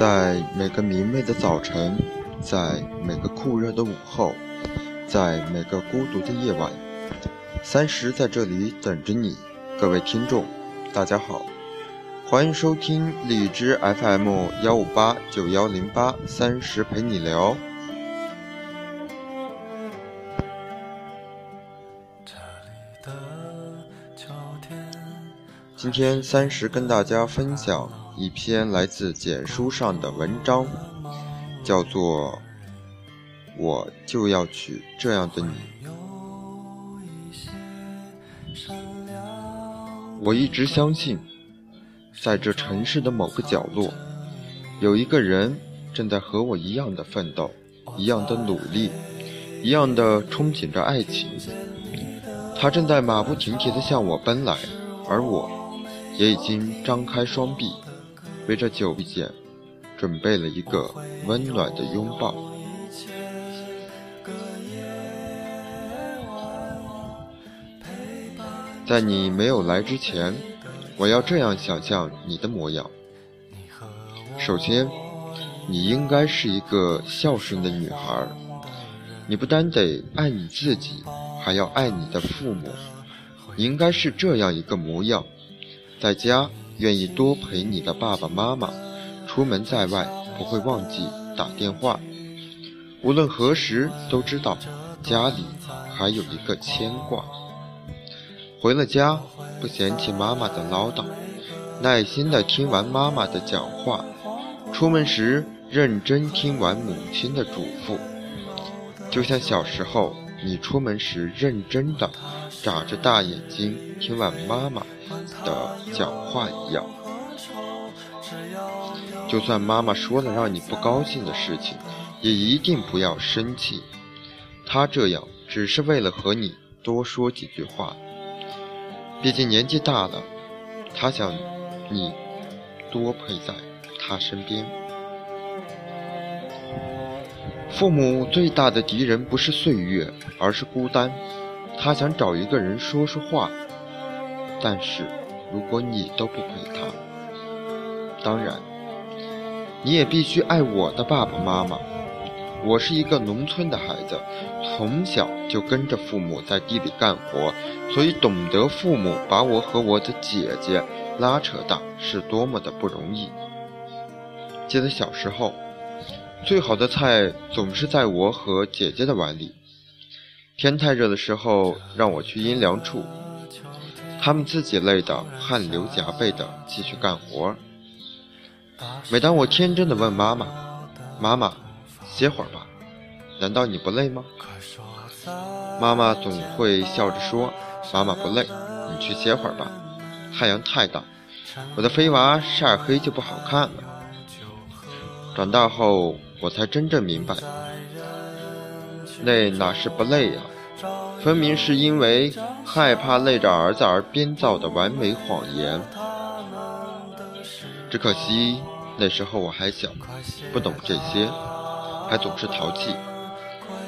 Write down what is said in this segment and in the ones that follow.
在每个明媚的早晨，在每个酷热的午后，在每个孤独的夜晚，三十在这里等着你。各位听众，大家好，欢迎收听荔枝 FM 幺五八九幺零八三十陪你聊。今天三十跟大家分享一篇来自简书上的文章，叫做《我就要娶这样的你》。我一直相信，在这城市的某个角落，有一个人正在和我一样的奋斗，一样的努力，一样的憧憬着爱情。他正在马不停蹄地向我奔来，而我。也已经张开双臂，为这久见准备了一个温暖的拥抱。在你没有来之前，我要这样想象你的模样：首先，你应该是一个孝顺的女孩，你不单得爱你自己，还要爱你的父母。你应该是这样一个模样。在家愿意多陪你的爸爸妈妈，出门在外不会忘记打电话，无论何时都知道家里还有一个牵挂。回了家不嫌弃妈妈的唠叨，耐心的听完妈妈的讲话，出门时认真听完母亲的嘱咐，就像小时候你出门时认真的眨着大眼睛听完妈妈。的讲话一样，就算妈妈说了让你不高兴的事情，也一定不要生气。她这样只是为了和你多说几句话。毕竟年纪大了，她想你多陪在她身边。父母最大的敌人不是岁月，而是孤单。他想找一个人说说话。但是，如果你都不陪他，当然，你也必须爱我的爸爸妈妈。我是一个农村的孩子，从小就跟着父母在地里干活，所以懂得父母把我和我的姐姐拉扯大是多么的不容易。记得小时候，最好的菜总是在我和姐姐的碗里。天太热的时候，让我去阴凉处。他们自己累得汗流浃背的继续干活。每当我天真的问妈妈：“妈妈，歇会儿吧，难道你不累吗？”妈妈总会笑着说：“妈妈不累，你去歇会儿吧。太阳太大，我的飞娃晒黑就不好看了。”长大后，我才真正明白，累哪是不累呀？分明是因为害怕累着儿子而编造的完美谎言。只可惜那时候我还小，不懂这些，还总是淘气。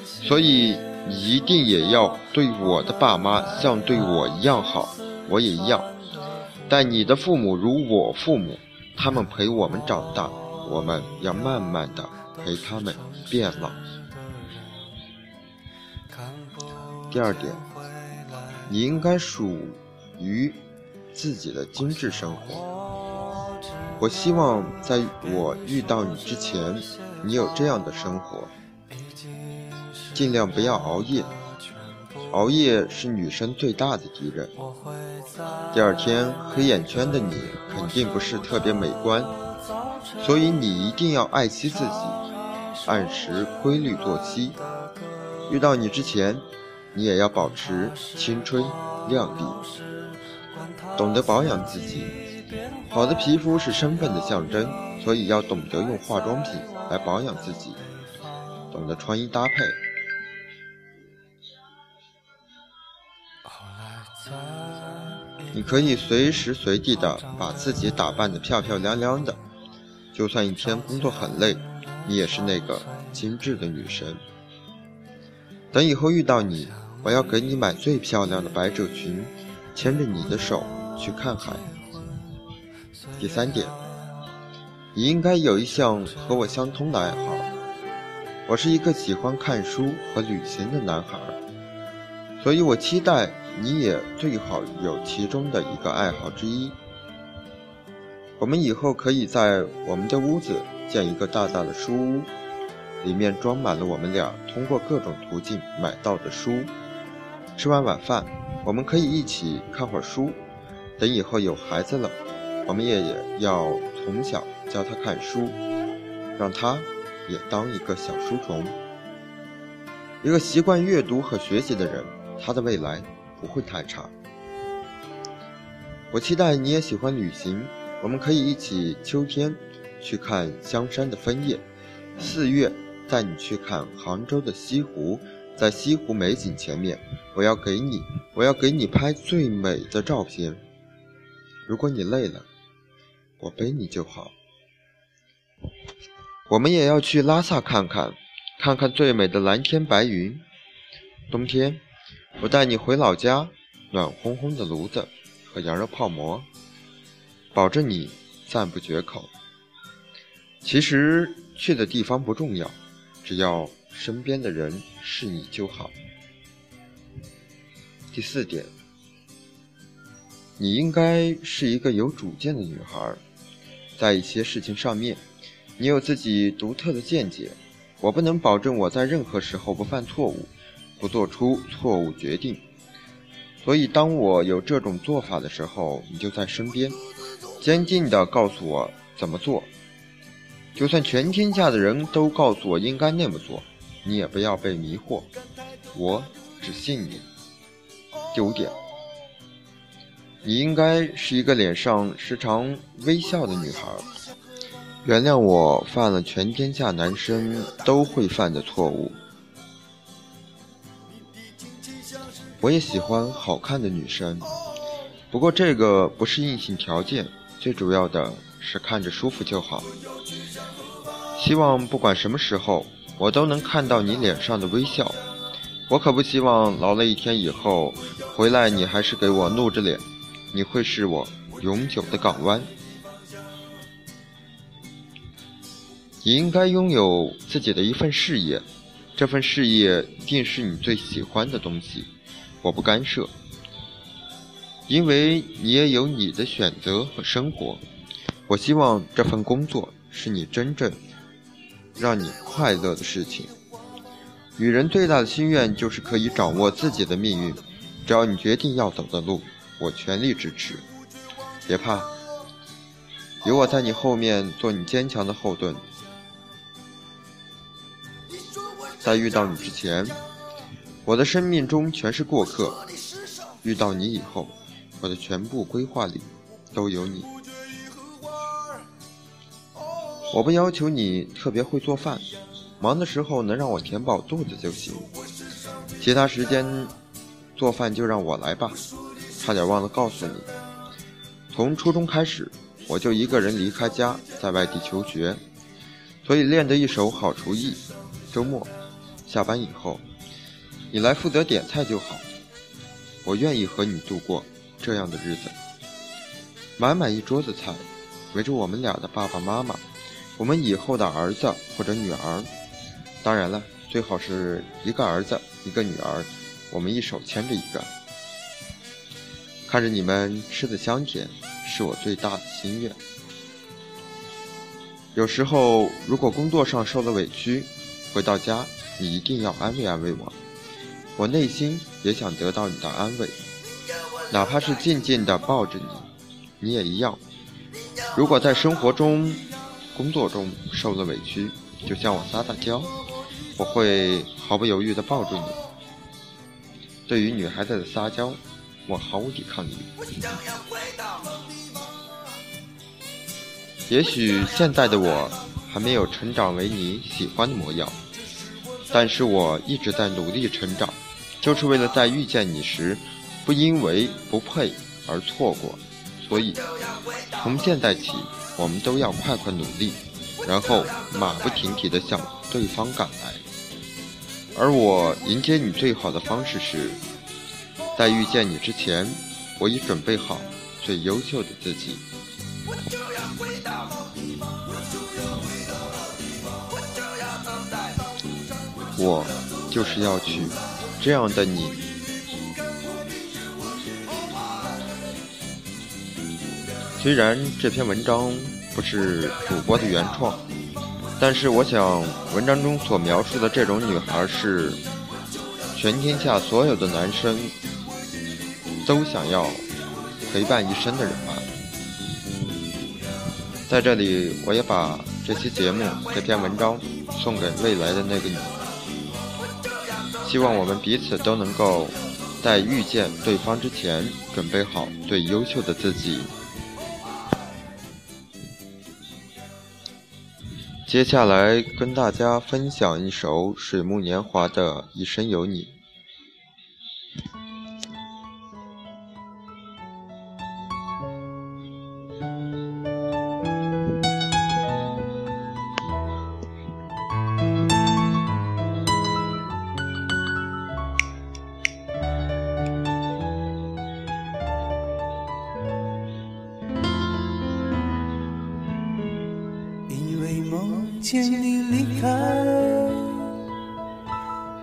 所以你一定也要对我的爸妈像对我一样好，我也一样。待你的父母如我父母，他们陪我们长大，我们要慢慢的陪他们变老。第二点，你应该属于自己的精致生活。我希望在我遇到你之前，你有这样的生活：尽量不要熬夜，熬夜是女生最大的敌人。第二天黑眼圈的你肯定不是特别美观，所以你一定要爱惜自己，按时规律作息。遇到你之前。你也要保持青春靓丽，懂得保养自己。好的皮肤是身份的象征，所以要懂得用化妆品来保养自己，懂得穿衣搭配。你可以随时随地的把自己打扮的漂漂亮亮的，就算一天工作很累，你也是那个精致的女神。等以后遇到你。我要给你买最漂亮的百褶裙，牵着你的手去看海。第三点，你应该有一项和我相通的爱好。我是一个喜欢看书和旅行的男孩，所以我期待你也最好有其中的一个爱好之一。我们以后可以在我们的屋子建一个大大的书屋，里面装满了我们俩通过各种途径买到的书。吃完晚饭，我们可以一起看会儿书。等以后有孩子了，我们也要从小教他看书，让他也当一个小书虫。一个习惯阅读和学习的人，他的未来不会太差。我期待你也喜欢旅行，我们可以一起秋天去看香山的枫叶，四月带你去看杭州的西湖。在西湖美景前面，我要给你，我要给你拍最美的照片。如果你累了，我背你就好。我们也要去拉萨看看，看看最美的蓝天白云。冬天，我带你回老家，暖烘烘的炉子和羊肉泡馍，保证你赞不绝口。其实去的地方不重要，只要。身边的人是你就好。第四点，你应该是一个有主见的女孩，在一些事情上面，你有自己独特的见解。我不能保证我在任何时候不犯错误，不做出错误决定。所以，当我有这种做法的时候，你就在身边，坚定地告诉我怎么做。就算全天下的人都告诉我应该那么做。你也不要被迷惑，我只信你。第五点，你应该是一个脸上时常微笑的女孩。原谅我犯了全天下男生都会犯的错误。我也喜欢好看的女生，不过这个不是硬性条件，最主要的是看着舒服就好。希望不管什么时候。我都能看到你脸上的微笑，我可不希望劳了一天以后回来你还是给我怒着脸，你会是我永久的港湾。你应该拥有自己的一份事业，这份事业定是你最喜欢的东西，我不干涉，因为你也有你的选择和生活。我希望这份工作是你真正。让你快乐的事情。女人最大的心愿就是可以掌握自己的命运。只要你决定要走的路，我全力支持。别怕，有我在你后面做你坚强的后盾。在遇到你之前，我的生命中全是过客；遇到你以后，我的全部规划里都有你。我不要求你特别会做饭，忙的时候能让我填饱肚子就行。其他时间做饭就让我来吧。差点忘了告诉你，从初中开始我就一个人离开家，在外地求学，所以练得一手好厨艺。周末下班以后，你来负责点菜就好。我愿意和你度过这样的日子。满满一桌子菜，围着我们俩的爸爸妈妈。我们以后的儿子或者女儿，当然了，最好是一个儿子一个女儿，我们一手牵着一个。看着你们吃的香甜，是我最大的心愿。有时候如果工作上受了委屈，回到家你一定要安慰安慰我，我内心也想得到你的安慰，哪怕是静静的抱着你，你也一样。如果在生活中，工作中受了委屈，就向我撒撒娇，我会毫不犹豫地抱住你。对于女孩子的撒娇，我毫无抵抗力。也许现在的我还没有成长为你喜欢的模样，但是我一直在努力成长，就是为了在遇见你时，不因为不配而错过，所以从现在起，我们都要快快努力，然后马不停蹄地向对方赶来。而我迎接你最好的方式是，在遇见你之前，我已准备好最优秀的自己。我就要回到老地方，我就要回到老地方，我就要。我就是要去这样的你。虽然这篇文章不是主播的原创，但是我想文章中所描述的这种女孩是全天下所有的男生都想要陪伴一生的人吧。在这里，我也把这期节目、这篇文章送给未来的那个你。希望我们彼此都能够在遇见对方之前，准备好最优秀的自己。接下来跟大家分享一首水木年华的《一生有你》。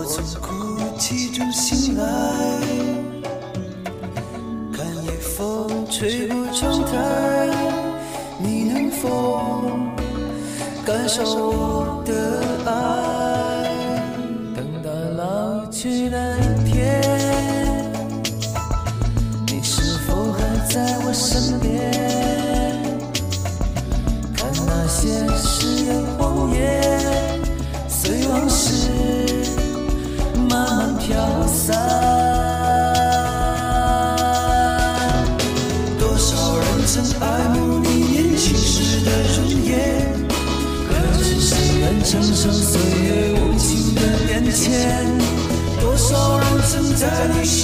我从哭泣中醒来看夜风吹过窗台你能否感受我？承受岁月无情的变迁，多少人曾在你身